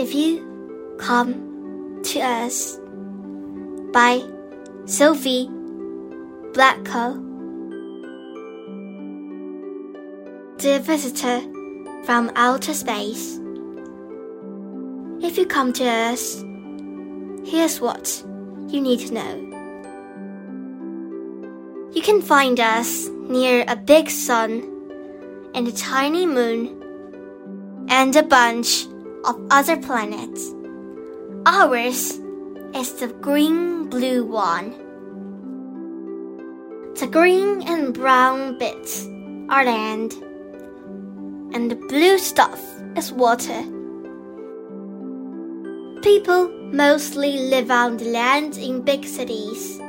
If You Come to Earth by Sophie Blackall. Dear visitor from outer space, if you come to us, here's what you need to know. You can find us near a big sun and a tiny moon and a bunch of other planets. Ours is the green blue one. The green and brown bits are land, and the blue stuff is water. People mostly live on the land in big cities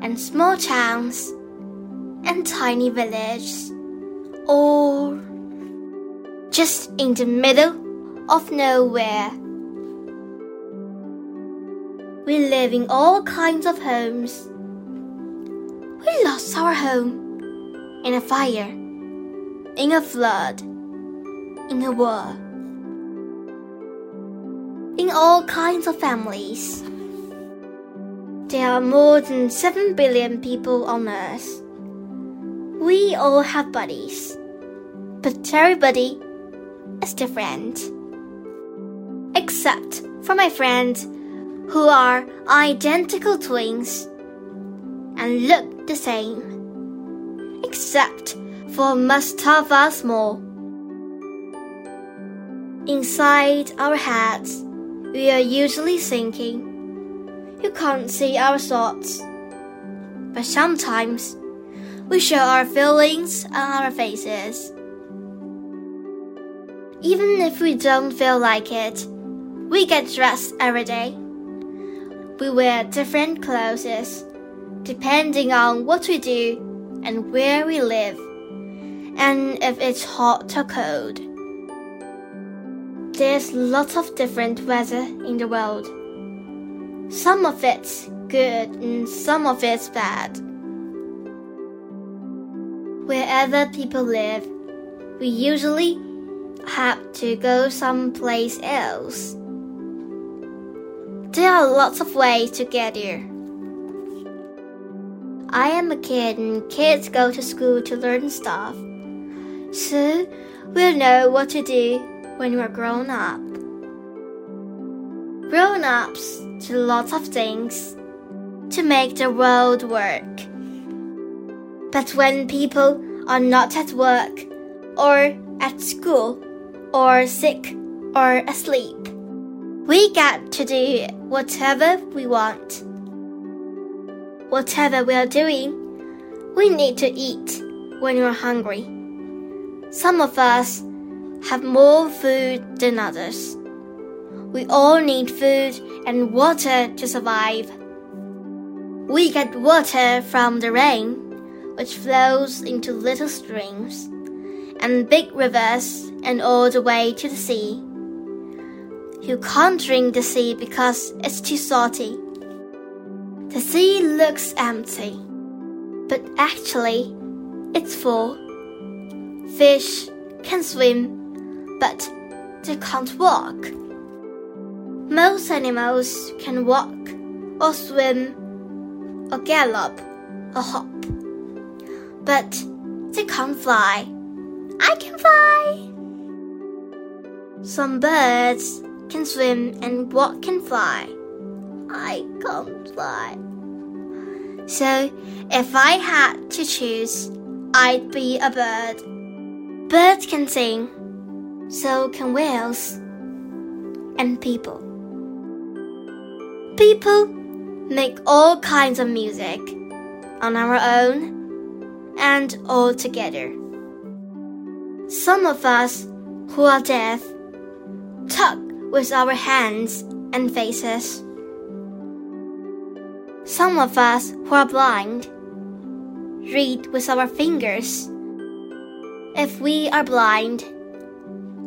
and small towns and tiny villages, or just in the middle of nowhere. We live in all kinds of homes. We lost our home in a fire, in a flood, in a war, in all kinds of families. There are more than 7 billion people on Earth. We all have bodies, but everybody is different. Except for my friends who are identical twins and look the same, except for Mustafa Small. Inside our heads, we are usually thinking. You can't see our thoughts, but sometimes we show our feelings on our faces. Even if we don't feel like it, we get dressed every day. We wear different clothes depending on what we do and where we live, and if it's hot or cold. There's lots of different weather in the world. Some of it's good and some of it's bad. Wherever people live, we usually have to go someplace else. There are lots of ways to get here. I am a kid and kids go to school to learn stuff. So we'll know what to do when we're grown up. Grown ups do lots of things to make the world work. But when people are not at work or at school or sick or asleep, we get to do whatever we want. Whatever we are doing, we need to eat when we're hungry. Some of us have more food than others. We all need food and water to survive. We get water from the rain, which flows into little streams and big rivers and all the way to the sea. You can't drink the sea because it's too salty. The sea looks empty, but actually, it's full. Fish can swim, but they can't walk. Most animals can walk, or swim, or gallop, or hop, but they can't fly. I can fly! Some birds can swim and what can fly. I can't fly. So, if I had to choose, I'd be a bird. Birds can sing, so can whales and people. People make all kinds of music on our own and all together. Some of us who are deaf talk with our hands and faces. Some of us who are blind read with our fingers. If we are blind,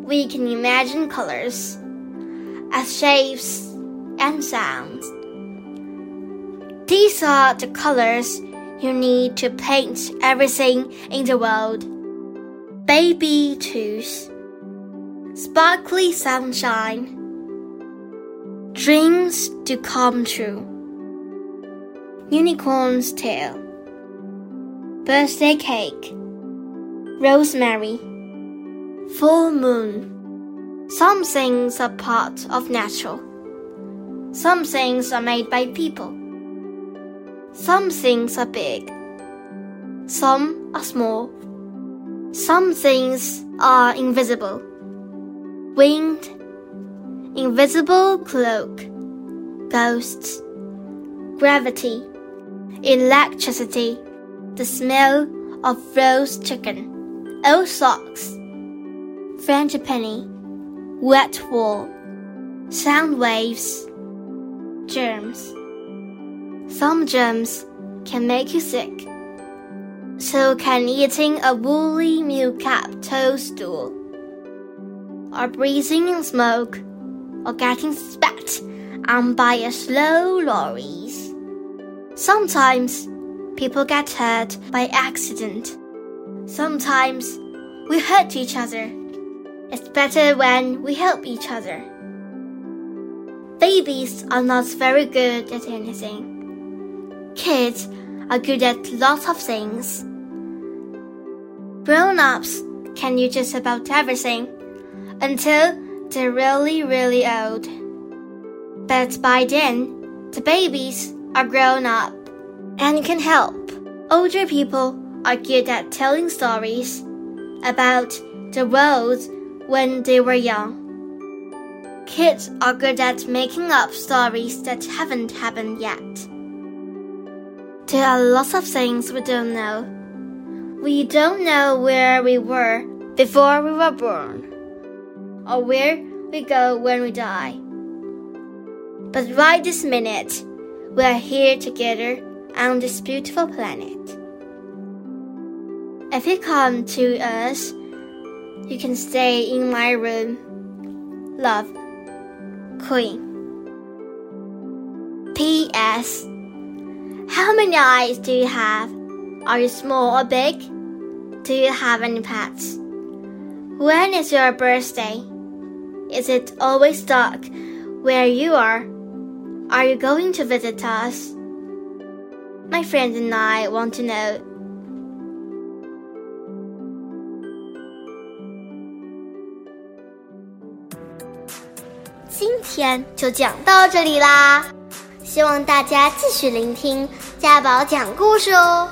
we can imagine colors as shapes and sounds. These are the colors you need to paint everything in the world. Baby tooth, sparkly sunshine, dreams to come true. Unicorn's Tail Birthday Cake Rosemary Full Moon Some things are part of natural. Some things are made by people. Some things are big. Some are small. Some things are invisible. Wind, invisible cloak, ghosts, gravity, electricity, the smell of roast chicken, old socks, frangipani, wet wool, sound waves, germs. Some germs can make you sick. So can eating a woolly milk cap toadstool, or breathing in smoke, or getting spat on by a slow loris. Sometimes people get hurt by accident. Sometimes we hurt each other. It's better when we help each other. Babies are not very good at anything. Kids are good at lots of things. Grown ups can do just about everything until they're really, really old. But by then, the babies are grown up and can help. Older people are good at telling stories about the world when they were young. Kids are good at making up stories that haven't happened yet. There are lots of things we don't know. We don't know where we were before we were born, or where we go when we die. But right this minute, we are here together on this beautiful planet. If you come to us, you can stay in my room. Love, Quinn. P.S. How many eyes do you have? Are you small or big? Do you have any pets? When is your birthday? Is it always dark where you are? Are you going to visit us? My friends and I want to know. 今天就讲到这里啦，希望大家继续聆听家宝讲故事哦。